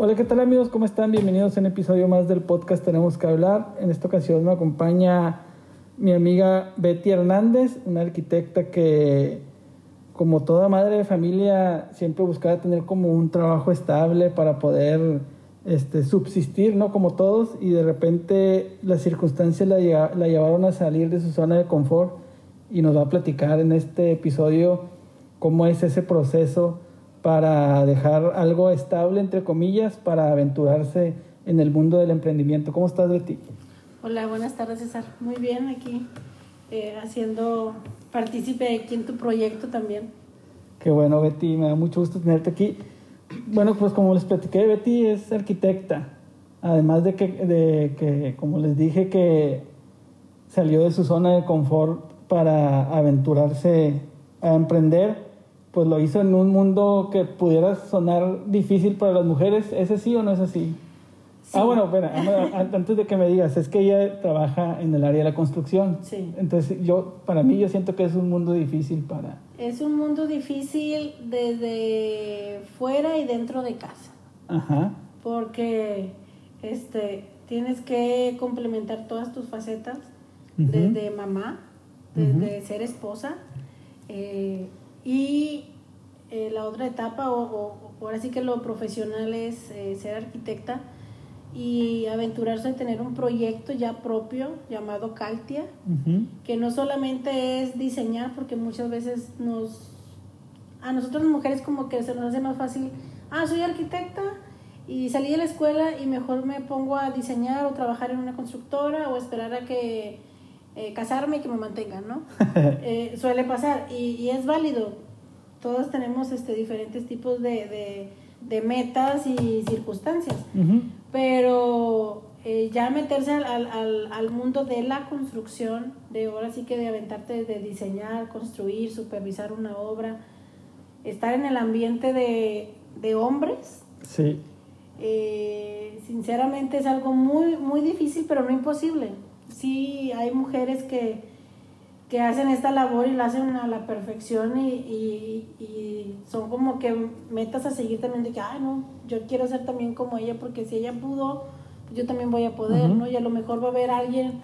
Hola, ¿qué tal amigos? ¿Cómo están? Bienvenidos a un episodio más del podcast Tenemos que hablar. En esta ocasión me acompaña mi amiga Betty Hernández, una arquitecta que, como toda madre de familia, siempre buscaba tener como un trabajo estable para poder este, subsistir, ¿no? Como todos, y de repente las circunstancias la, la llevaron a salir de su zona de confort y nos va a platicar en este episodio cómo es ese proceso para dejar algo estable, entre comillas, para aventurarse en el mundo del emprendimiento. ¿Cómo estás, Betty? Hola, buenas tardes, César. Muy bien, aquí eh, haciendo partícipe aquí en tu proyecto también. Qué bueno, Betty, me da mucho gusto tenerte aquí. Bueno, pues como les platiqué, Betty es arquitecta. Además de que, de que, como les dije, que salió de su zona de confort para aventurarse a emprender pues lo hizo en un mundo que pudiera sonar difícil para las mujeres. ¿Es así o no es así? Ah, bueno, espera, antes de que me digas, es que ella trabaja en el área de la construcción. Sí. Entonces, yo, para mí, yo siento que es un mundo difícil para... Es un mundo difícil desde fuera y dentro de casa. Ajá. Porque, este, tienes que complementar todas tus facetas, desde mamá, desde ser esposa, eh, y eh, la otra etapa, o, ahora sí que lo profesional es eh, ser arquitecta y aventurarse a tener un proyecto ya propio llamado Caltia, que no solamente es diseñar, porque muchas veces nos, a nosotros las mujeres como que se nos hace más fácil, ah, soy arquitecta y salí de la escuela y mejor me pongo a diseñar o trabajar en una constructora o esperar a que eh, casarme y que me mantengan, ¿no? Eh, suele pasar y, es válido. Todos tenemos este, diferentes tipos de, metas y circunstancias, pero eh, ya meterse al, mundo de la construcción, de ahora sí que de aventarte de diseñar, construir, supervisar una obra, estar en el ambiente de, hombres. Sí. sinceramente es algo muy, muy difícil, pero no imposible sí hay mujeres que, que hacen esta labor y la hacen a la perfección y, y, son como que metas a seguir también de que, ay, no, yo quiero ser también como ella porque si ella pudo, yo también voy a poder, ¿no? Y a lo mejor va a haber alguien,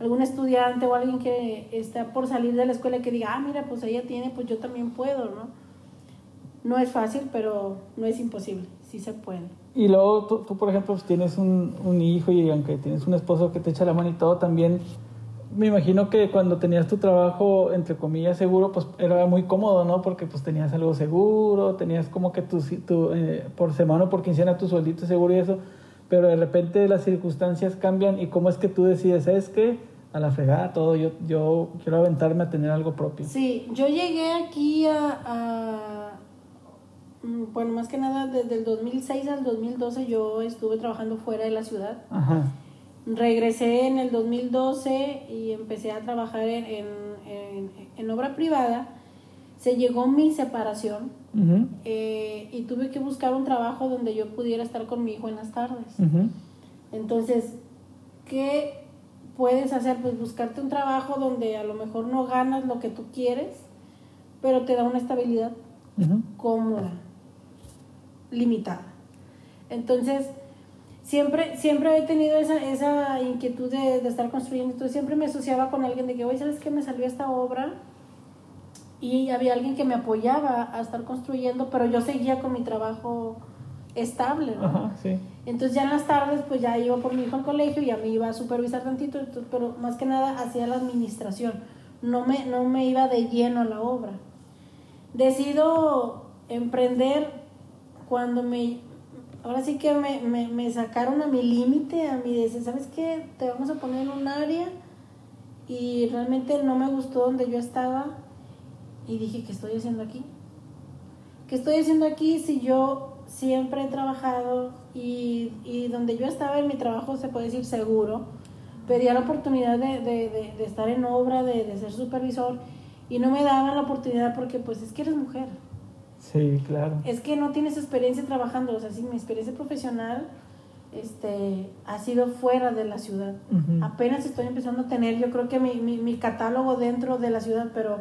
algún estudiante o alguien que está por salir de la escuela y que diga, ah, mira, pues ella tiene, pues yo también puedo, ¿no? No es fácil, pero no es imposible, sí se puede. Y luego tú, tú por ejemplo, pues, tienes un, un, hijo y aunque tienes un esposo que te echa la mano y todo, también me imagino que cuando tenías tu trabajo, entre comillas, seguro, pues era muy cómodo, ¿no? Porque pues tenías algo seguro, tenías como que tu, tu eh, por semana o por quincena tu sueldito seguro y eso, pero de repente las circunstancias cambian y cómo es que tú decides, es que a la fregada todo, yo, yo quiero aventarme a tener algo propio. Sí, yo llegué aquí a Mm, bueno, más que nada desde el 2006 al 2012 yo estuve trabajando fuera de la ciudad. Regresé en el 2012 y empecé a trabajar en, en, obra privada. Se llegó mi separación eh, y tuve que buscar un trabajo donde yo pudiera estar con mi hijo en las tardes. Entonces, ¿qué puedes hacer? Pues buscarte un trabajo donde a lo mejor no ganas lo que tú quieres, pero te da una estabilidad cómoda limitada. Entonces, siempre, siempre he tenido esa, esa inquietud de, de, estar construyendo. Entonces, siempre me asociaba con alguien de que, oye, ¿sabes qué? Me salió esta obra y había alguien que me apoyaba a estar construyendo, pero yo seguía con mi trabajo estable, ¿no? Entonces ya en las tardes pues ya iba por mi hijo al colegio, y ya me iba a supervisar tantito, pero más que nada hacía la administración, no me, no me iba de lleno a la obra. Decido emprender cuando me, ahora sí que me, me, me sacaron a mi límite, a mi decir, ¿sabes qué? Te vamos a poner en un área y realmente no me gustó donde yo estaba y dije, ¿qué estoy haciendo aquí? ¿Qué estoy haciendo aquí si yo siempre he trabajado y, y donde yo estaba en mi trabajo, se puede decir seguro, pedía la oportunidad de, de, de, de estar en obra, de, ser supervisor y no me daban la oportunidad porque pues es que eres mujer Sí, claro. Es que no tienes experiencia trabajando, o sea, sí, mi experiencia profesional este, ha sido fuera de la ciudad. Apenas estoy empezando a tener, yo creo que mi, mi, mi, catálogo dentro de la ciudad, pero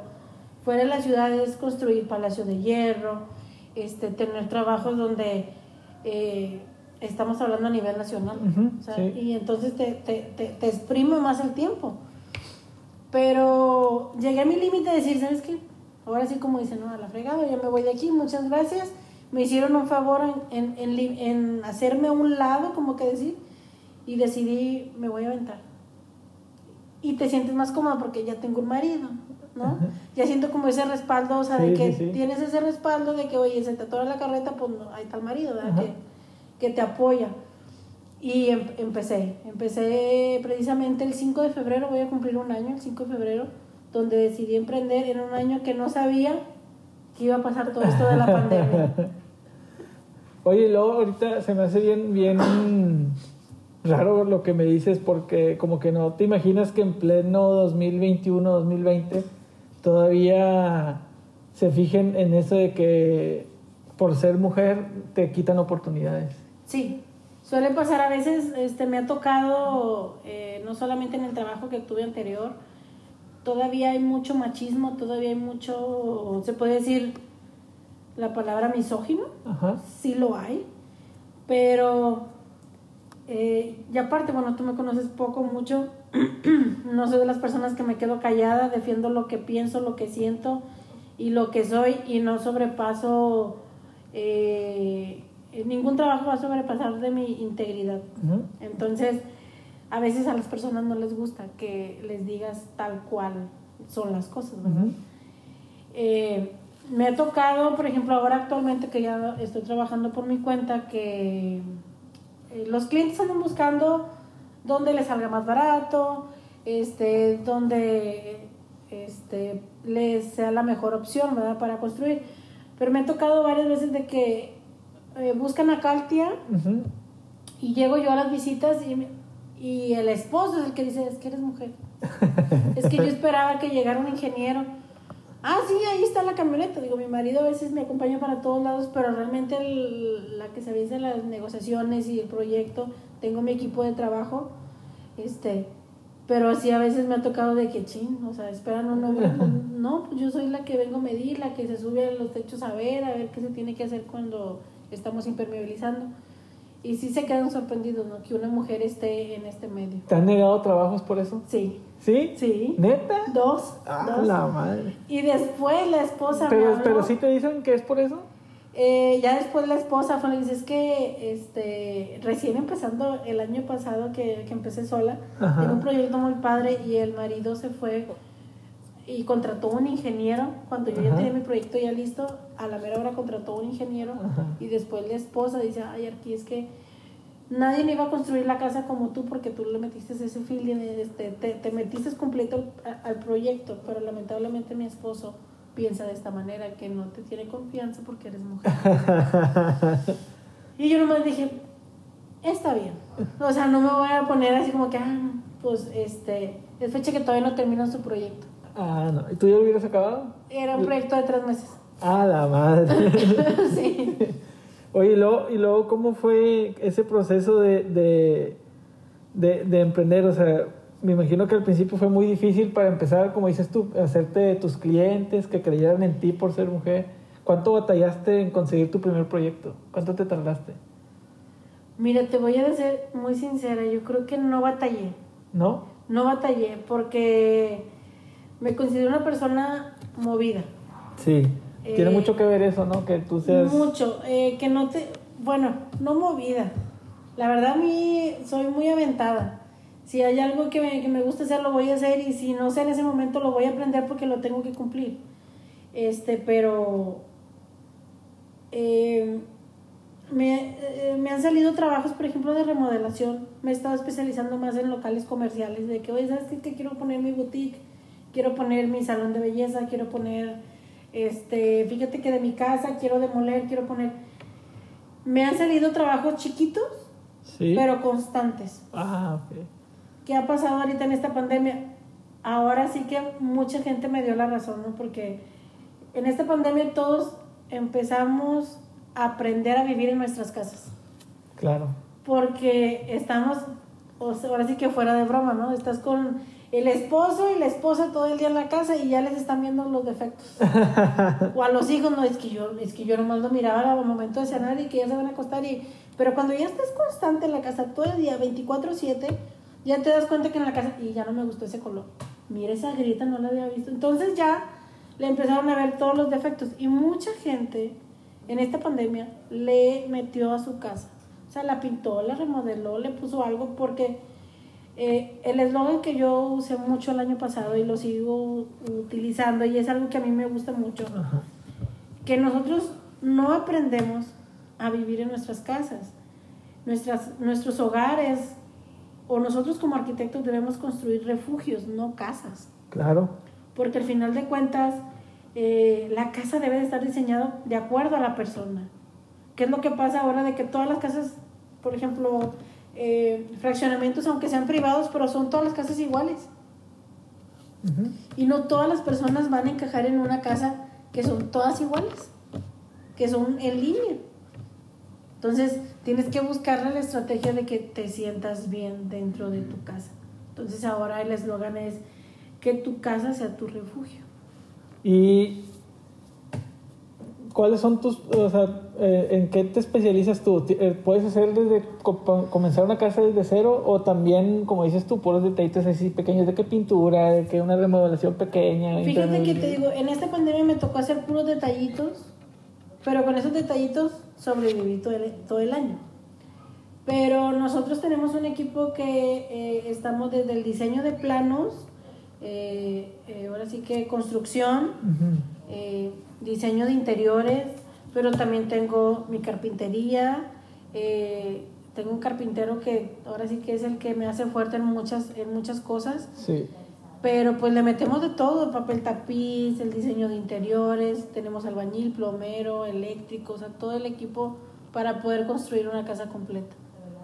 fuera de la ciudad es construir Palacio de Hierro, este, tener trabajos donde eh, estamos hablando a nivel nacional. Y entonces te, te, te, te, exprime más el tiempo. Pero llegué a mi límite de decir, ¿sabes qué? Ahora sí, como dicen, no, a la fregada, ya me voy de aquí, muchas gracias. Me hicieron un favor en, en, en, en hacerme a un lado, como que decir, y decidí, me voy a aventar. Y te sientes más cómoda porque ya tengo un marido, ¿no? Ya siento como ese respaldo, o sea, de que tienes ese respaldo de que, oye, se te atora la carreta, pues ahí está el marido, ¿verdad? Que, que, te apoya. Y em, empecé, empecé precisamente el 5 de febrero, voy a cumplir un año, el 5 de febrero, donde decidí emprender en un año que no sabía que iba a pasar todo esto de la pandemia. Oye, luego ahorita se me hace bien, bien raro lo que me dices porque como que no te imaginas que en pleno 2021, 2020 todavía se fijen en eso de que por ser mujer te quitan oportunidades. Sí, suele pasar a veces, este, me ha tocado, eh, no solamente en el trabajo que tuve anterior, todavía hay mucho machismo, todavía hay mucho, se puede decir la palabra misógino, Ajá. sí lo hay, pero eh, y aparte, bueno, tú me conoces poco, mucho, no soy de las personas que me quedo callada, defiendo lo que pienso, lo que siento y lo que soy y no sobrepaso, eh, ningún trabajo va a sobrepasar de mi integridad. Entonces, a veces a las personas no les gusta que les digas tal cual son las cosas, ¿verdad? Eh, me ha tocado, por ejemplo, ahora actualmente que ya estoy trabajando por mi cuenta, que eh, los clientes andan buscando dónde les salga más barato, este, donde este, les sea la mejor opción, ¿verdad? Para construir. Pero me ha tocado varias veces de que eh, buscan a Caltia y llego yo a las visitas y, y el esposo es el que dice, es que eres mujer. es que yo esperaba que llegara un ingeniero ah, sí, ahí está la camioneta. Digo, mi marido a veces me acompaña para todos lados, pero realmente la que se de las negociaciones y el proyecto, tengo mi equipo de trabajo, este, pero sí a veces me ha tocado de que chin, o sea, esperan un no, no, pues yo soy la que vengo a medir, la que se sube a los techos a ver, a ver qué se tiene que hacer cuando estamos impermeabilizando. Y sí se quedan sorprendidos, ¿no? Que una mujer esté en este medio. ¿Te han negado trabajos por eso? Sí. ¿Sí? Sí. ¿Neta? Dos. Ah, la madre. Y después la esposa pero, me Pero sí te dicen que es por eso. Eh, ya después la esposa fue, dice, es que este, recién empezando el año pasado que, que empecé sola, tengo un proyecto muy padre y el marido se fue y contrató un ingeniero, cuando yo ya tenía mi proyecto ya listo, a la mera hora contrató un ingeniero y después la esposa dice, ay, aquí es que nadie me iba a construir la casa como tú porque tú le metiste ese feeling, este, te, te metiste completo al proyecto, pero lamentablemente mi esposo piensa de esta manera, que no te tiene confianza porque eres mujer. y yo nomás dije, está bien. O sea, no me voy a poner así como que, ah, pues este, es fecha que todavía no termina su proyecto. Ah, no. ¿Y tú ya lo hubieras acabado? Era un proyecto de tres meses. Ah, la madre. sí. Oye, y luego, y luego, ¿cómo fue ese proceso de, de, de, de, emprender? O sea, me imagino que al principio fue muy difícil para empezar, como dices tú, hacerte tus clientes, que creyeran en ti por ser mujer. ¿Cuánto batallaste en conseguir tu primer proyecto? ¿Cuánto te tardaste? Mira, te voy a ser muy sincera, yo creo que no batallé. ¿No? No batallé porque me considero una persona movida. Sí. Tiene mucho que ver eso, ¿no? Que tú seas... Mucho, eh, que no te... Bueno, no movida. La verdad a mí soy muy aventada. Si hay algo que me, que me gusta hacer, lo voy a hacer y si no sé en ese momento, lo voy a aprender porque lo tengo que cumplir. Este, pero... Eh, me, eh, me, han salido trabajos, por ejemplo, de remodelación. Me he estado especializando más en locales comerciales, de que, oye, ¿sabes qué? Que quiero poner mi boutique, quiero poner mi salón de belleza, quiero poner este, fíjate que de mi casa quiero demoler, quiero poner. Me han salido trabajos chiquitos, pero constantes. Ah, ok. ¿Qué ha pasado ahorita en esta pandemia? Ahora sí que mucha gente me dio la razón, ¿no? Porque en esta pandemia todos empezamos a aprender a vivir en nuestras casas. Claro. Porque estamos, ahora sí que fuera de broma, ¿no? Estás con el esposo y la esposa todo el día en la casa y ya les están viendo los defectos. o a los hijos, no, es que yo, es que yo nomás lo miraba al momento de cenar y que ya se van a acostar y Pero cuando ya estás constante en la casa todo el día, 24/7, ya te das cuenta que en la casa, y ya no me gustó ese color. Mira esa grieta, no la había visto. Entonces ya le empezaron a ver todos los defectos. Y mucha gente en esta pandemia le metió a su casa. O sea, la pintó, la remodeló, le puso algo porque eh, el eslogan que yo usé mucho el año pasado y lo sigo utilizando y es algo que a mí me gusta mucho, que nosotros no aprendemos a vivir en nuestras casas. Nuestras, nuestros hogares o nosotros como arquitectos debemos construir refugios, no casas. Claro. Porque al final de cuentas, eh, la casa debe de estar diseñada de acuerdo a la persona. ¿Qué es lo que pasa ahora de que todas las casas, por ejemplo, eh, fraccionamientos, aunque sean privados, pero son todas las casas iguales? Y no todas las personas van a encajar en una casa que son todas iguales, que son en línea. Entonces, tienes que buscar la estrategia de que te sientas bien dentro de tu casa. Entonces, ahora el eslogan es que tu casa sea tu refugio. ¿Y cuáles son tus, o sea, eh, en qué te especializas tú? Eh, ¿Puedes hacer desde comenzar una casa desde cero o también, como dices tú, puros detallitos así pequeños de qué pintura, de qué una remodelación pequeña? Fíjate que te digo, en esta pandemia me tocó hacer puros detallitos, pero con esos detallitos sobreviví todo el, todo el año. Pero nosotros tenemos un equipo que eh, estamos desde el diseño de planos, eh, eh, ahora sí que construcción, diseño de interiores, pero también tengo mi carpintería, tengo un carpintero que ahora sí que es el que me hace fuerte en muchas, en muchas cosas. Sí. Pero pues le metemos de todo, papel tapiz, el diseño de interiores, tenemos albañil, plomero, eléctrico, o sea, todo el equipo para poder construir una casa completa.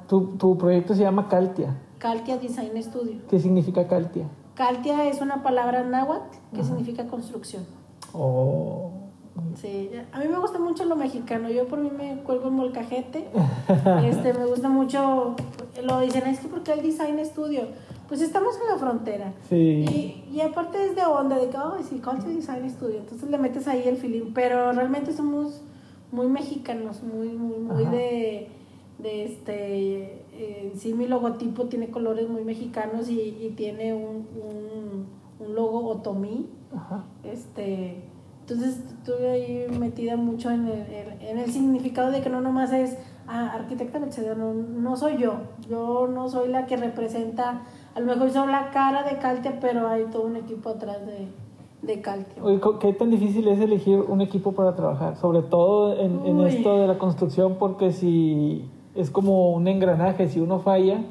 Tu, tu proyecto se llama Caltia. Caltia Design Studio. ¿Qué significa Caltia? Caltia es una palabra náhuatl que significa construcción. Oh. Sí, a mí me gusta mucho lo mexicano. Yo por mí me cuelgo el molcajete. este, me gusta mucho. Lo dicen, es que porque el Design Studio pues estamos en la frontera. Sí. Y, y aparte es de onda, de que, oh, sí, Culture Design Studio, entonces le metes ahí el feeling, pero realmente somos muy mexicanos, muy, muy, muy de, de este, eh, sí mi logotipo tiene colores muy mexicanos y, y tiene un, un, un, logo otomí, Ajá. este, entonces estuve ahí metida mucho en el, en el significado de que no nomás es ah, arquitecta Mercedes, no, no soy yo, yo no soy la que representa a lo mejor son la cara de Caltia, pero hay todo un equipo atrás de, de Caltia. ¿qué tan difícil es elegir un equipo para trabajar? Sobre todo en, en, esto de la construcción, porque si es como un engranaje, si uno falla,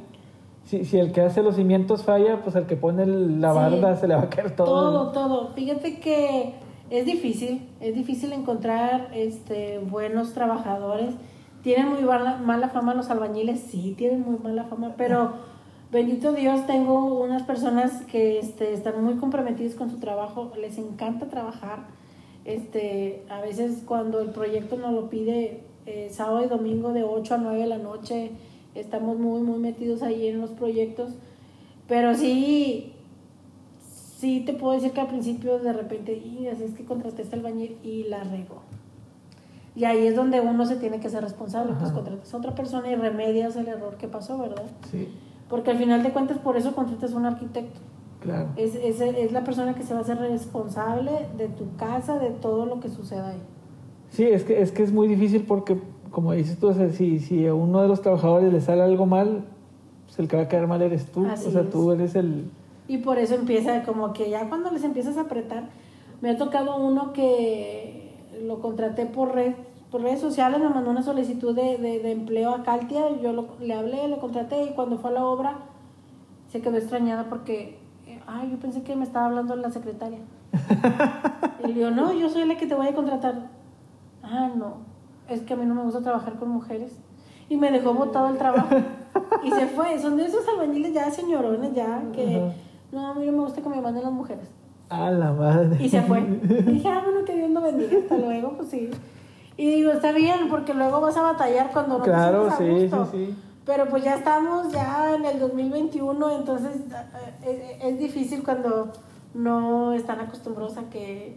si, si el que hace los cimientos falla, pues el que pone la barda se le va a caer todo. Todo, todo. Fíjate que es difícil, es difícil encontrar este, buenos trabajadores. Tienen muy mala, mala fama los albañiles, sí, tienen muy mala fama, pero bendito Dios, tengo unas personas que este, están muy comprometidas con su trabajo, les encanta trabajar. Este, a veces cuando el proyecto nos lo pide eh, sábado y domingo de 8 a 9 de la noche, estamos muy, muy metidos ahí en los proyectos. Pero sí, sí te puedo decir que al principio de repente, y así es que contraté este albañil y la regó. Y ahí es donde uno se tiene que ser responsable, pues contratas a otra persona y remedias el error que pasó, ¿verdad? Sí. Porque al final de cuentas por eso contratas a un arquitecto. Claro. Es, es, es, la persona que se va a hacer responsable de tu casa, de todo lo que suceda ahí. Sí, es que es, que es muy difícil porque, como dices tú, si, si a uno de los trabajadores le sale algo mal, pues el que va a quedar mal eres tú. Así o sea, es. tú eres el... Y por eso empieza como que ya cuando les empiezas a apretar, me ha tocado uno que lo contraté por red por redes sociales me mandó una solicitud de, de, de empleo a Caltia, yo lo, le hablé, le contraté y cuando fue a la obra se quedó extrañada porque, ay, yo pensé que me estaba hablando la secretaria. y le digo, no, yo soy la que te voy a contratar. Ah, no, es que a mí no me gusta trabajar con mujeres. Y me dejó botado el trabajo. y se fue. Son de esos albañiles ya señorones, ya, que, uh -huh. No, a mí no me gusta que me manden las mujeres. A la madre. Y se fue. Y dije, ah, bueno, que Dios lo bendiga. Hasta luego, pues sí. Y digo, está bien, porque luego vas a batallar cuando no claro, te sí, gusto. sí, sí. Pero pues ya estamos ya en el 2021, entonces es, es, difícil cuando no están acostumbrados a que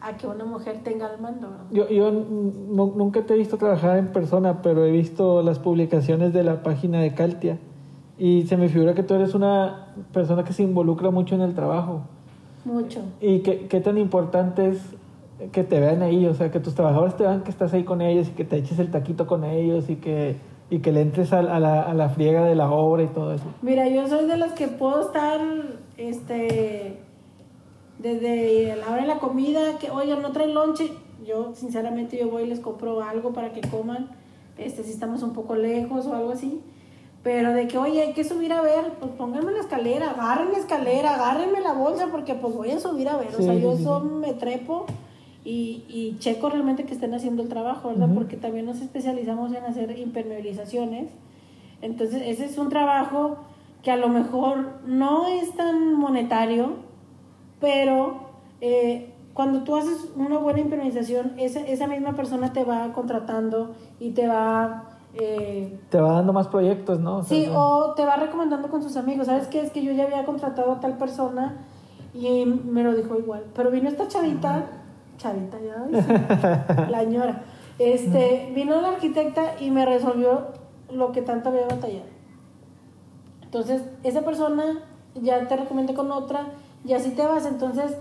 a que una mujer tenga el mando. Yo, yo nunca te he visto trabajar en persona, pero he visto las publicaciones de la página de Caltia y se me figura que tú eres una persona que se involucra mucho en el trabajo. Mucho. ¿Y qué, qué tan importante es que te vean ahí? O sea, que tus trabajadores te vean que estás ahí con ellos y que te eches el taquito con ellos y que, y que le entres a, la, a la friega de la obra y todo eso. Mira, yo soy de las que puedo estar, este desde la hora de la comida, que oigan, no traen lonche, yo sinceramente yo voy y les compro algo para que coman, este, si estamos un poco lejos o algo así. Pero de que, oye, hay que subir a ver, pues pónganme la escalera, agarren la escalera, agárrenme la bolsa, porque pues voy a subir a ver. o sea, yo me trepo y, y, checo realmente que estén haciendo el trabajo, ¿verdad? Porque también nos especializamos en hacer impermeabilizaciones. Entonces, ese es un trabajo que a lo mejor no es tan monetario, pero eh, cuando tú haces una buena implementación, esa, esa misma persona te va contratando y te va... Eh, te va dando más proyectos, ¿no? sí, o te va recomendando con sus amigos. ¿Sabes qué? Es que yo ya había contratado a tal persona y me lo dijo igual. Pero vino esta chavita, chavita ya, la señora. Este, vino la arquitecta y me resolvió lo que tanto había batallado. Entonces, esa persona ya te recomendé con otra y así te vas. Entonces,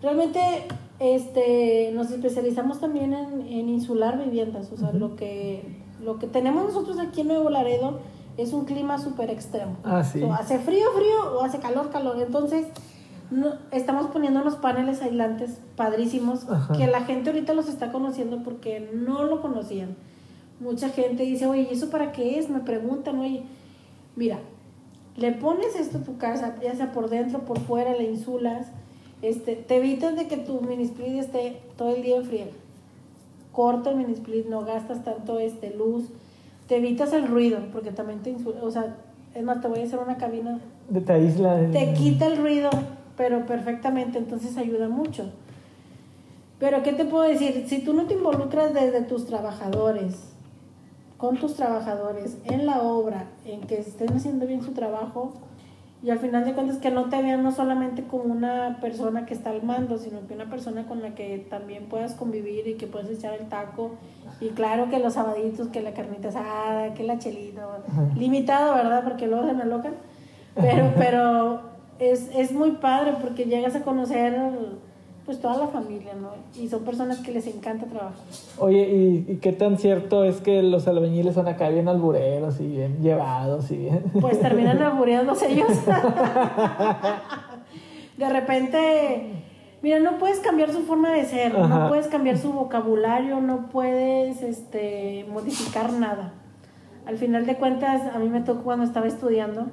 realmente este, nos especializamos también en, insular viviendas. O sea, lo, que, lo que tenemos nosotros aquí en Nuevo Laredo es un clima súper extremo. Ah, sí. o hace frío, frío o hace calor, calor. Entonces, no, estamos poniendo unos paneles aislantes padrísimos que la gente ahorita los está conociendo porque no lo conocían. Mucha gente dice, oye, ¿y eso para qué es? Me preguntan, oye, mira, le pones esto a tu casa, ya sea por dentro, por fuera, le insulas, este, te evitas de que tu mini split esté todo el día en frío. Corta el mini split, no gastas tanto este, luz, te evitas el ruido, porque también te insula, o sea, es más, te voy a hacer una cabina. De te aísla. Te quita el ruido, pero perfectamente, entonces ayuda mucho. Pero, ¿qué te puedo decir? Si tú no te involucras desde tus trabajadores, con tus trabajadores en la obra, en que estén haciendo bien su trabajo y al final de cuentas que no te vean no solamente como una persona que está al mando, sino que una persona con la que también puedas convivir y que puedas echar el taco. Y claro que los sabaditos, que la carnita asada, que la chelita, limitado, ¿verdad? Porque luego se me alocan. Pero, pero es, es muy padre porque llegas a conocer pues toda la familia, ¿no? Y son personas que les encanta trabajar. Oye, ¿y, qué tan cierto es que los albañiles son acá bien albureros y bien llevados y bien... Pues terminan albureados ellos. de repente, mira, no puedes cambiar su forma de ser, no puedes cambiar su vocabulario, no puedes este, modificar nada. Al final de cuentas, a mí me tocó cuando estaba estudiando,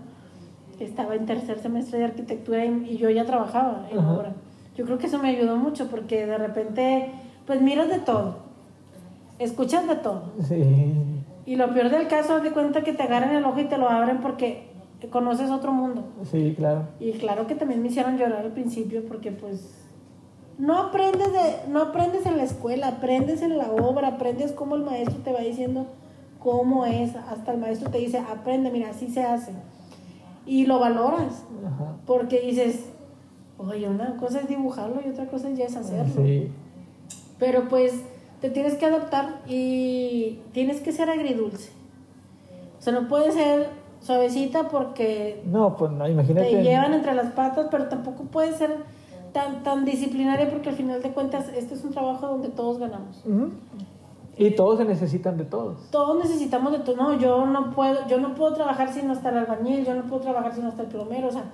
estaba en tercer semestre de arquitectura y, yo ya trabajaba en obra yo creo que eso me ayudó mucho porque de repente, pues miras de todo, escuchas de todo. Sí. Y lo peor del caso es de cuenta que te agarran el ojo y te lo abren porque conoces otro mundo. Sí, claro. Y claro que también me hicieron llorar al principio porque pues no aprendes de no aprendes en la escuela, aprendes en la obra, aprendes cómo el maestro te va diciendo cómo es, hasta el maestro te dice, "Aprende, mira, así se hace." Y lo valoras. Porque dices, Oye, una cosa es dibujarlo y otra cosa ya es hacerlo. Sí. Pero pues te tienes que adaptar y tienes que ser agridulce. O sea, no puede ser suavecita porque no, pues no, imagínate. te llevan entre las patas, pero tampoco puede ser tan, tan disciplinaria porque al final de cuentas este es un trabajo donde todos ganamos. Y todos se necesitan de todos. Todos necesitamos de todo. No, yo no puedo, yo no puedo trabajar sin no estar el albañil, yo no puedo trabajar sin no estar el plomero. O sea,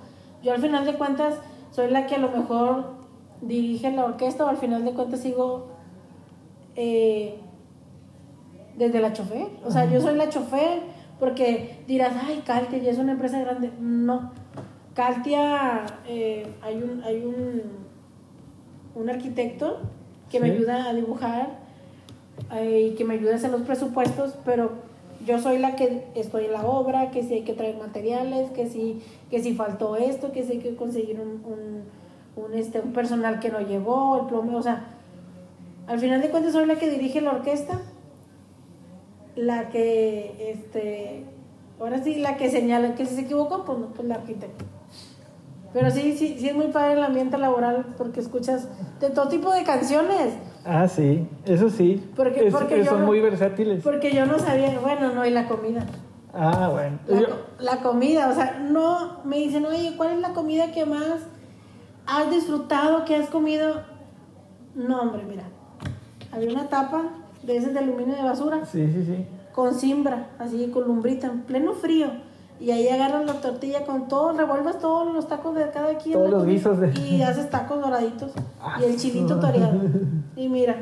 yo al final de cuentas soy la que a lo mejor dirige la orquesta o al final de cuentas sigo eh, desde la chofer. O sea, yo soy la chofer porque dirás, ay, Caltia ya es una empresa grande. No, Caltia, eh, hay, un, hay un, un arquitecto que me ayuda a dibujar eh, y que me ayuda a hacer los presupuestos, pero yo soy la que estoy en la obra, que si hay que traer materiales, que si, que si faltó esto, que si hay que conseguir un, un, este, un personal que no llegó, el plomeo, o sea, al final de cuentas soy la que dirige la orquesta, la que, este, ahora sí, la que señala que si se equivocó, pues, pues la arquitecta. Pero sí, sí, sí es muy padre el ambiente laboral porque escuchas de todo tipo de canciones. Ah, sí, eso sí. Porque, porque son muy versátiles. Porque yo no sabía, bueno, no, y la comida. Ah, bueno. La, comida, o sea, no, me dicen, oye, ¿cuál es la comida que más has disfrutado, que has comido? No, hombre, mira, había una tapa de ese de aluminio de basura. Sí, sí, sí. Con cimbra, así, con lumbrita, en pleno frío y ahí agarras la tortilla con todo, revuelves todos los tacos de cada quien. Todos los guisos de... Y haces tacos doraditos y el chilito toreado. Y mira,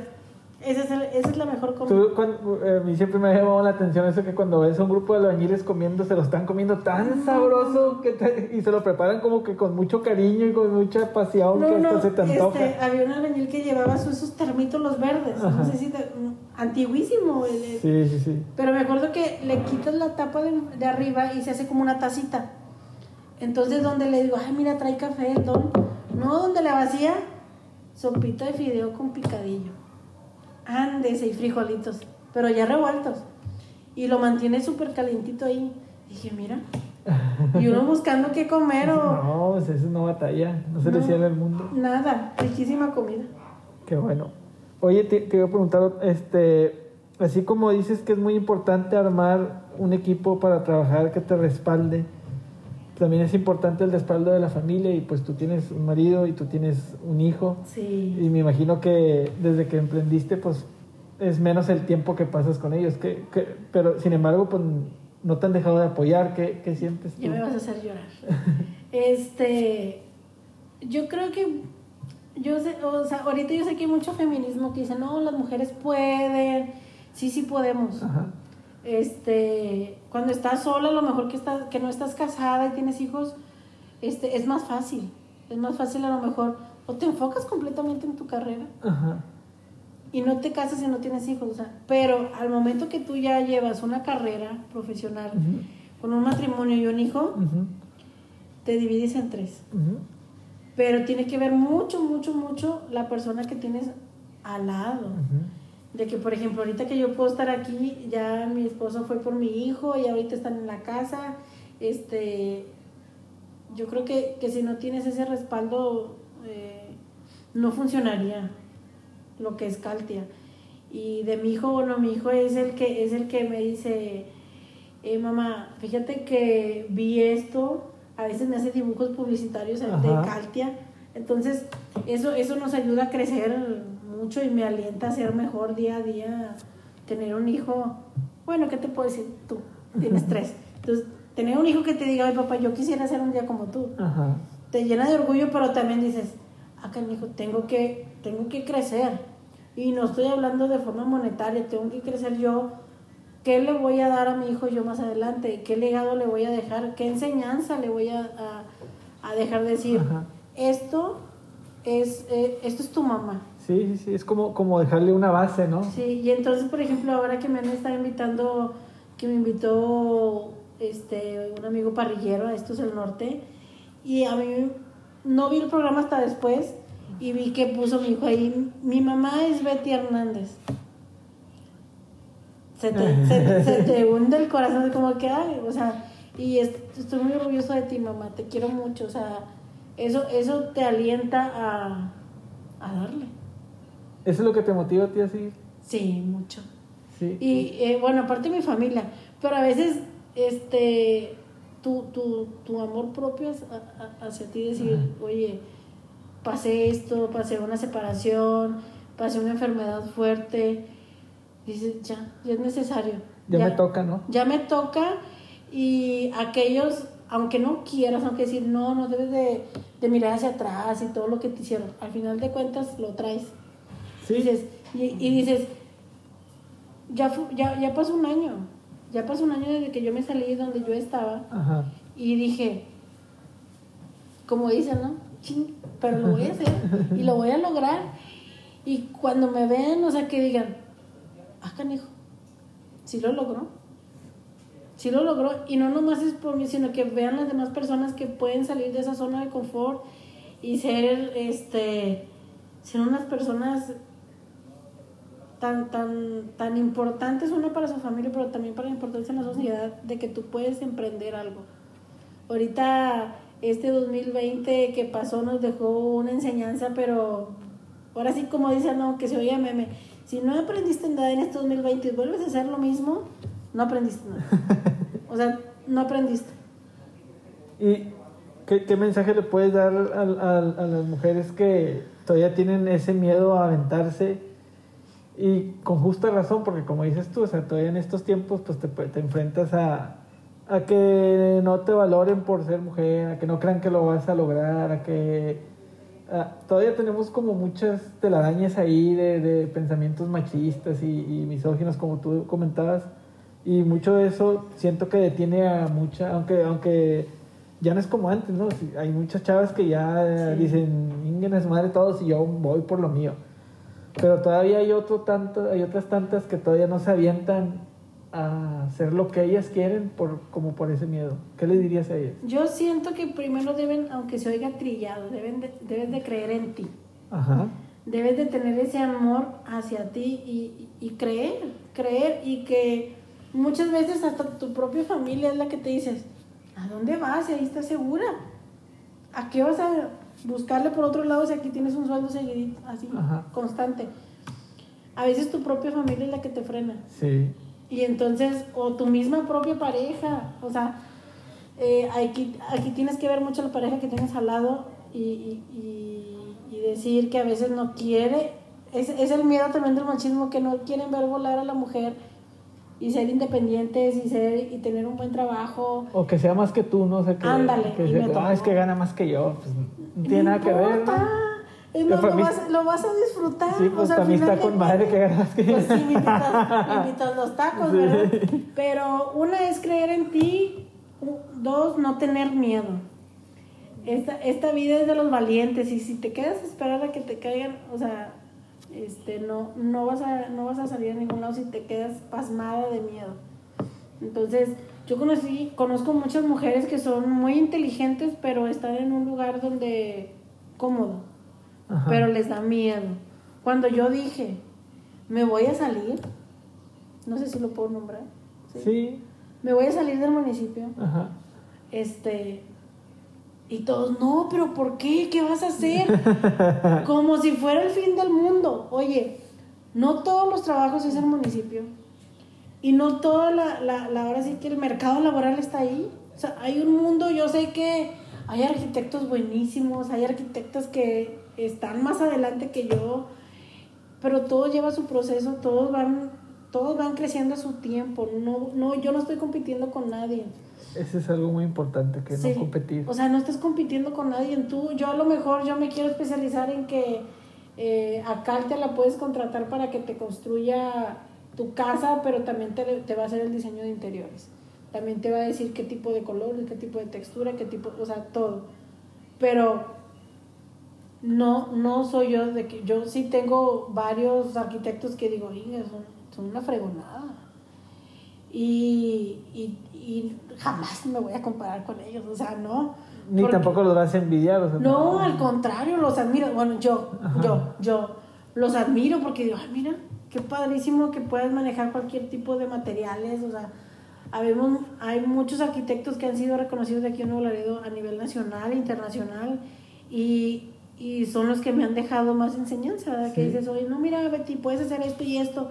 esa es, esa es la mejor comida. a mí siempre me ha llamado la atención eso que cuando ves a un grupo de albañiles comiendo, se lo están comiendo tan sabroso que y se lo preparan como que con mucho cariño y con mucha pasión que no, se te antoja. Este, había un albañil que llevaba esos termitos los verdes, no sé si antiguísimo. sí, sí, sí. Pero me acuerdo que le quitas la tapa de, de, arriba y se hace como una tacita. Entonces donde le digo, ay mira, trae café, don. No, donde la vacía, sopita de fideo con picadillo Andes y frijolitos, pero ya revueltos. Y lo mantiene súper calientito ahí. Dije, mira. Y uno buscando qué comer o... No, pues eso no batalla, no se le cierra el mundo. Nada, riquísima comida. Qué bueno. Oye, te, te voy a preguntar, este, así como dices que es muy importante armar un equipo para trabajar que te respalde, también es importante el respaldo de la familia y pues tú tienes un marido y tú tienes un hijo. Sí. Y me imagino que desde que emprendiste pues es menos el tiempo que pasas con ellos. Que, pero sin embargo pues no te han dejado de apoyar. ¿Qué, qué sientes tú? Ya me vas a hacer llorar. este, yo creo que yo sé, o sea, ahorita yo sé que hay mucho feminismo que dice, no, las mujeres pueden, sí, sí podemos. Ajá este, cuando estás sola, a lo mejor que, estás, que no estás casada y tienes hijos, este, es más fácil. Es más fácil a lo mejor, o te enfocas completamente en tu carrera y no te casas y no tienes hijos. pero al momento que tú ya llevas una carrera profesional con un matrimonio y un hijo, te divides en tres. Pero tiene que ver mucho, mucho, mucho la persona que tienes al lado. De que, por ejemplo, ahorita que yo puedo estar aquí, ya mi esposo fue por mi hijo y ahorita están en la casa. Este, yo creo que, si no tienes ese respaldo, eh, no funcionaría lo que es Caltia. Y de mi hijo, bueno, mi hijo es el que, es el que me dice, eh, mamá, fíjate que vi esto, a veces me hace dibujos publicitarios de Caltia. Entonces, eso, eso nos ayuda a crecer mucho y me alienta a ser mejor día a día, tener un hijo, bueno, ¿qué te puedo decir tú? Tienes tres. Entonces, tener un hijo que te diga, ay papá, yo quisiera ser un día como tú, te llena de orgullo, pero también dices, acá mi hijo, tengo que, tengo que crecer. Y no estoy hablando de forma monetaria, tengo que crecer yo. ¿Qué le voy a dar a mi hijo yo más adelante? ¿Qué legado le voy a dejar? ¿Qué enseñanza le voy a, a, dejar decir? Esto es, eh, esto es tu mamá. Sí, sí, sí, es como, como dejarle una base, ¿no? Sí, y entonces, por ejemplo, ahora que me han estado invitando, que me invitó este, un amigo parrillero a Esto es el Norte, y a mí no vi el programa hasta después, y vi que puso mi hijo ahí, mi mamá es Betty Hernández. Se te, se, te hunde el corazón, como que, ay, o sea, y estoy muy orgulloso de ti, mamá, te quiero mucho, o sea, eso, eso te alienta a, a darle. ¿Eso es lo que te motiva a ti a seguir? Sí, mucho. Y eh, bueno, aparte de mi familia, pero a veces este tu, tu, tu amor propio hacia ti decir, oye, pasé esto, pasé una separación, pasé una enfermedad fuerte, dices, ya, ya es necesario. Ya, me toca, ¿no? Ya me toca y aquellos, aunque no quieras, aunque decir, no, no debes de, de mirar hacia atrás y todo lo que te hicieron, al final de cuentas lo traes Dices, y, dices, ya, ya, ya pasó un año, ya pasó un año desde que yo me salí de donde yo estaba. Y dije, como dicen, ¿no? pero lo voy a hacer y lo voy a lograr. Y cuando me ven, o sea, que digan, ah, canijo, sí lo logró. Sí lo logró. Y no nomás es por mí, sino que vean las demás personas que pueden salir de esa zona de confort y ser, este, ser unas personas tan, tan, tan importante es uno para su familia, pero también para la importancia en la sociedad de que tú puedes emprender algo. Ahorita este 2020 que pasó nos dejó una enseñanza, pero ahora sí como dice, no, que se oye meme, si no aprendiste nada en este 2020 y vuelves a hacer lo mismo, no aprendiste nada. o sea, no aprendiste. ¿Y qué, mensaje le puedes dar a, a, las mujeres que todavía tienen ese miedo a aventarse? Y con justa razón, porque como dices tú, o sea, todavía en estos tiempos pues te, te enfrentas a, a que no te valoren por ser mujer, a que no crean que lo vas a lograr, a que todavía tenemos como muchas telarañas ahí de, de pensamientos machistas y, misóginos, como tú comentabas, y mucho de eso siento que detiene a mucha, aunque, aunque ya no es como antes, ¿no? Hay muchas chavas que ya dicen, Ingen es madre todos y yo voy por lo mío. Pero todavía hay otro tanto, hay otras tantas que todavía no se avientan a hacer lo que ellas quieren por, como por ese miedo. ¿Qué le dirías a ellas? Yo siento que primero deben, aunque se oiga trillado, deben de, debes de creer en ti. Ajá. Debes de tener ese amor hacia ti y, y, creer, creer y que muchas veces hasta tu propia familia es la que te dices, ¿a dónde vas? Y ahí estás segura. ¿A qué vas a buscarle por otro lado si aquí tienes un sueldo seguidito, así, constante? A veces tu propia familia es la que te frena. Sí. Y entonces, o tu misma propia pareja, o sea, eh, aquí, aquí tienes que ver mucho la pareja que tienes al lado y, decir que a veces no quiere, es, es, el miedo también del machismo, que no quieren ver volar a la mujer y ser independientes y ser y tener un buen trabajo. O que sea más que tú, no sé qué. Ándale. Que ah, es que gana más que yo, pues no tiene nada que ver. Es lo, vas, lo, vas, a disfrutar. Sí, pues también está con madre que ganas que... Pues sí, me invitas, los tacos, ¿verdad? Pero una es creer en ti, dos, no tener miedo. Esta, esta vida es de los valientes y si te quedas a esperar a que te caigan, o sea, este, no, no, vas a, no vas a salir a ningún lado si te quedas pasmada de miedo. Entonces, yo conocí, conozco muchas mujeres que son muy inteligentes, pero están en un lugar donde cómodo pero les da miedo. Cuando yo dije, me voy a salir, no sé si lo puedo nombrar. Sí. Me voy a salir del municipio. Ajá. Este. Y todos, no, pero ¿por qué? ¿Qué vas a hacer? Como si fuera el fin del mundo. Oye, no todos los trabajos es el municipio. Y no toda la, la, la, ahora sí que el mercado laboral está ahí. O sea, hay un mundo, yo sé que hay arquitectos buenísimos, hay arquitectos que están más adelante que yo, pero todo lleva su proceso, todos van, todos van creciendo a su tiempo, no, no, yo no estoy compitiendo con nadie. Ese es algo muy importante, que no competir. O sea, no estás compitiendo con nadie. Tú, yo a lo mejor yo me quiero especializar en que eh, a te la puedes contratar para que te construya tu casa, pero también te, te, va a hacer el diseño de interiores. También te va a decir qué tipo de color, qué tipo de textura, qué tipo, o sea, todo. Pero no, no soy yo de que yo sí tengo varios arquitectos que digo, son, son una fregonada. Y, y, y, jamás me voy a comparar con ellos, o sea, no. Ni tampoco los vas a envidiar, o sea, no, al contrario, los admiro. Bueno, yo, yo, yo los admiro porque digo, ay, mira, qué padrísimo que puedas manejar cualquier tipo de materiales, o sea, habemos, hay muchos arquitectos que han sido reconocidos de aquí en Nuevo Laredo a nivel nacional, internacional, y y son los que me han dejado más enseñanza, que dices, oye, no, mira, Betty, puedes hacer esto y esto.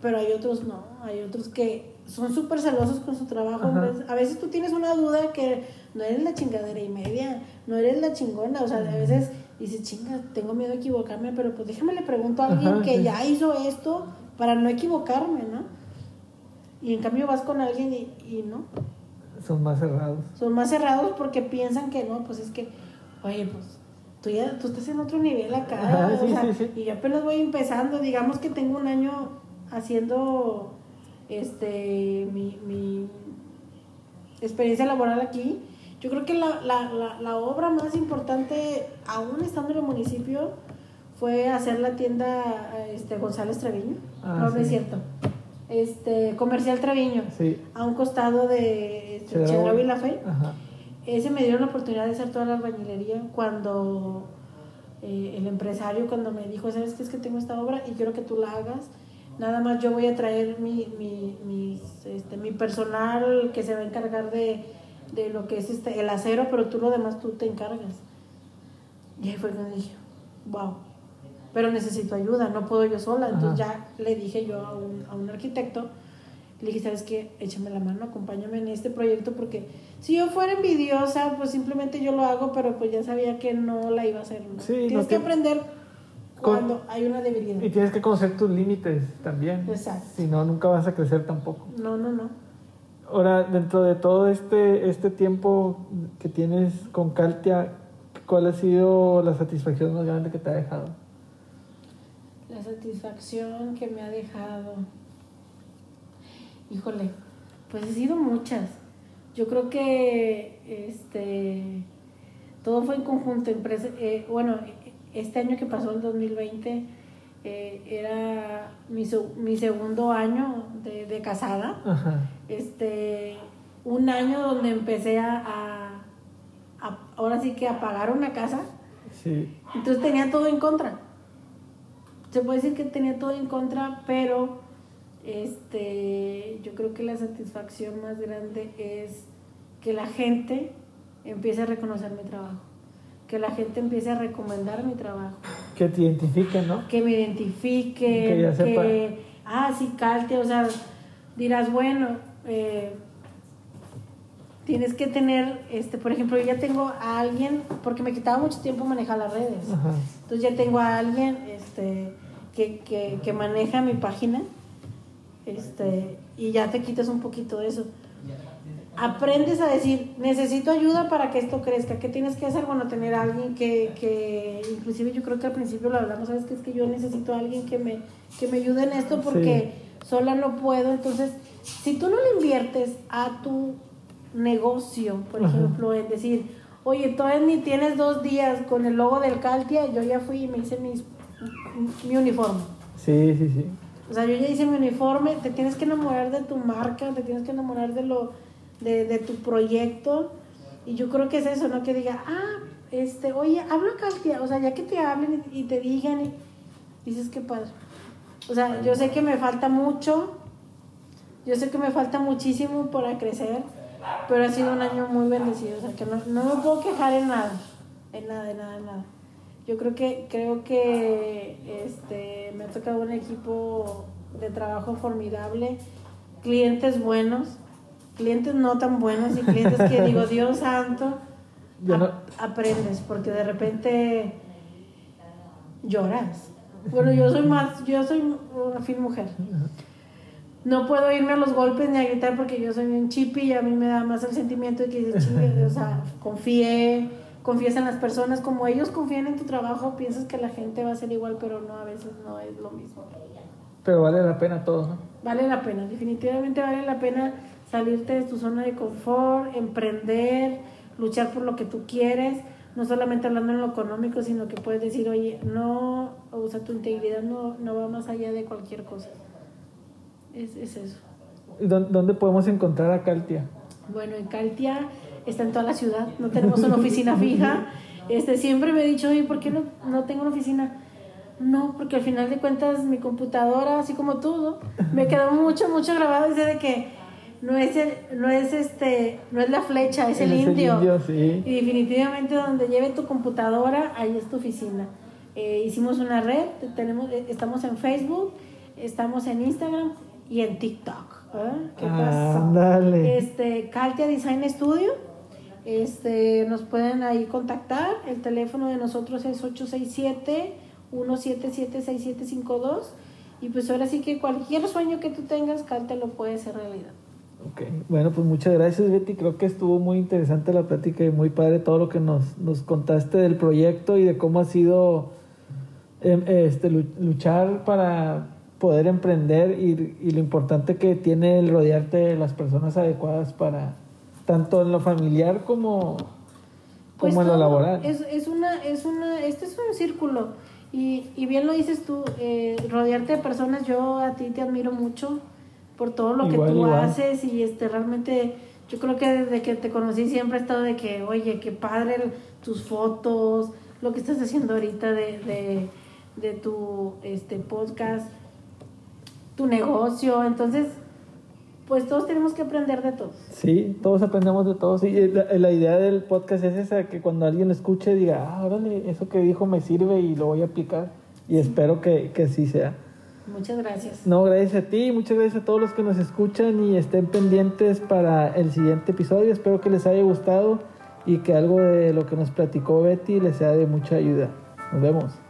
Pero hay otros no, hay otros que son súper celosos con su trabajo. a veces tú tienes una duda que no eres la chingadera y media, no eres la chingona, o sea, a veces dices, chinga, tengo miedo a equivocarme, pero pues déjame le pregunto a alguien que ya hizo esto para no equivocarme, ¿no? Y en cambio vas con alguien y, y no. Son más cerrados. Son más cerrados porque piensan que no, pues es que oye, pues tú ya tú estás en otro nivel acá, o sea, y yo apenas voy empezando, digamos que tengo un año haciendo este mi, mi experiencia laboral aquí. Yo creo que la, la, la, obra más importante, aún estando en el municipio, fue hacer la tienda este, González Treviño. Ah, no, es cierto. Este, Comercial Treviño. A un costado de este, Chedraui La Fe. Ajá ese me dieron la oportunidad de hacer toda la albañilería cuando eh, el empresario cuando me dijo, ¿sabes qué es que tengo esta obra y quiero que tú la hagas? Nada más yo voy a traer mi, mi, este, mi personal que se va a encargar de de lo que es este, el acero, pero tú lo demás tú te encargas. Y ahí fue cuando dije, wow, pero necesito ayuda, no puedo yo sola. Entonces ya le dije yo a un, a un arquitecto, le dije, ¿sabes qué? Échame la mano, acompáñame en este proyecto porque si yo fuera envidiosa, pues simplemente yo lo hago, pero pues ya sabía que no la iba a hacer. tienes que aprender cuando hay una debilidad. Y tienes que conocer tus límites también. Exacto. Si no, nunca vas a crecer tampoco. No, no, no. Ahora, dentro de todo este, este tiempo que tienes con Caltia, ¿cuál ha sido la satisfacción más grande que te ha dejado? La satisfacción que me ha dejado. Híjole, pues ha sido muchas. Yo creo que este todo fue en conjunto. Eh, bueno, este año que pasó, el 2020, eh, era mi, mi, segundo año de, de casada. Este, un año donde empecé a, a, ahora sí que a pagar una casa. Sí. Entonces tenía todo en contra. Se puede decir que tenía todo en contra, pero este, yo creo que la satisfacción más grande es que la gente empiece a reconocer mi trabajo que la gente empiece a recomendar mi trabajo. Que te identifique, ¿no? Que me identifique, que, ah, sí, calte, o sea, dirás, bueno, eh, tienes que tener, este, por ejemplo, yo ya tengo a alguien, porque me quitaba mucho tiempo manejar las redes, entonces ya tengo a alguien este, que, que, que maneja mi página, este, y ya te quitas un poquito de eso aprendes a decir, necesito ayuda para que esto crezca. ¿Qué tienes que hacer? Bueno, tener a alguien que, que inclusive yo creo que al principio lo hablamos, ¿sabes qué? Es que yo necesito a alguien que me, que me ayude en esto porque sola no puedo. Entonces, si tú no le inviertes a tu negocio, por ejemplo, en decir, oye, todavía ni tienes dos días con el logo del Caltia, yo ya fui y me hice mis, mi uniforme. Sí, sí, sí. O sea, yo ya hice mi uniforme, te tienes que enamorar de tu marca, te tienes que enamorar de lo de, de, tu proyecto. Y yo creo que es eso, ¿no? Que diga, ah, este, oye, habla Katia, o sea, ya que te hablen y, te digan, y dices que padre. O sea, yo sé que me falta mucho, yo sé que me falta muchísimo para crecer, pero ha sido un año muy bendecido, o sea, que no, no me puedo quejar en nada, en nada, en nada, en nada. Yo creo que, creo que este, me ha tocado un equipo de trabajo formidable, clientes buenos, clientes no tan buenos y clientes que digo, Dios santo, aprendes, porque de repente lloras. Bueno, yo soy más, yo soy una fin mujer. No puedo irme a los golpes ni a gritar porque yo soy un chipi y a mí me da más el sentimiento de que dices, o sea, confíe, confíes en las personas, como ellos confían en tu trabajo, piensas que la gente va a ser igual, pero no, a veces no es lo mismo. Pero vale la pena todo, ¿no? Vale la pena, definitivamente vale la pena salirte de tu zona de confort, emprender, luchar por lo que tú quieres, no solamente hablando en lo económico, sino que puedes decir, oye, no, o sea, tu integridad no, no va más allá de cualquier cosa. Es, es eso. ¿Y dónde podemos encontrar a Caltia? Bueno, en Caltia está en toda la ciudad, no tenemos una oficina fija. Este, siempre me he dicho, oye, ¿por qué no, no tengo una oficina? No, porque al final de cuentas mi computadora, así como todo, me quedó mucho, mucho grabado desde de que no es el, no es este, no es la flecha, es el, indio. Y definitivamente donde lleve tu computadora, ahí es tu oficina. Eh, hicimos una red, tenemos, eh, estamos en Facebook, estamos en Instagram y en TikTok. ¿eh? ¿Qué pasa? Este, Caltia Design Studio. Este, nos pueden ahí contactar. El teléfono de nosotros es 867 177 6752 y pues ahora sí que cualquier sueño que tú tengas, Caltia lo puede hacer realidad. Ok, bueno, pues muchas gracias Betty. Creo que estuvo muy interesante la plática y muy padre todo lo que nos, nos contaste del proyecto y de cómo ha sido em, este, luchar para poder emprender y, y, lo importante que tiene el rodearte de las personas adecuadas para tanto en lo familiar como, pues como en lo laboral. Es, es, una, es una, este es un círculo y, y bien lo dices tú, eh, rodearte de personas, yo a ti te admiro mucho por todo lo que tú haces y este realmente yo creo que desde que te conocí siempre he estado de que, oye, qué padre tus fotos, lo que estás haciendo ahorita de, de, tu este podcast, tu negocio. Entonces, pues todos tenemos que aprender de todos. Sí, todos aprendemos de todos. Y la, idea del podcast es esa, que cuando alguien lo escuche diga, ah, órale, eso que dijo me sirve y lo voy a aplicar. Y espero que, que así sea. Muchas gracias. No, gracias a ti, muchas gracias a todos los que nos escuchan y estén pendientes para el siguiente episodio. Espero que les haya gustado y que algo de lo que nos platicó Betty les sea de mucha ayuda. Nos vemos.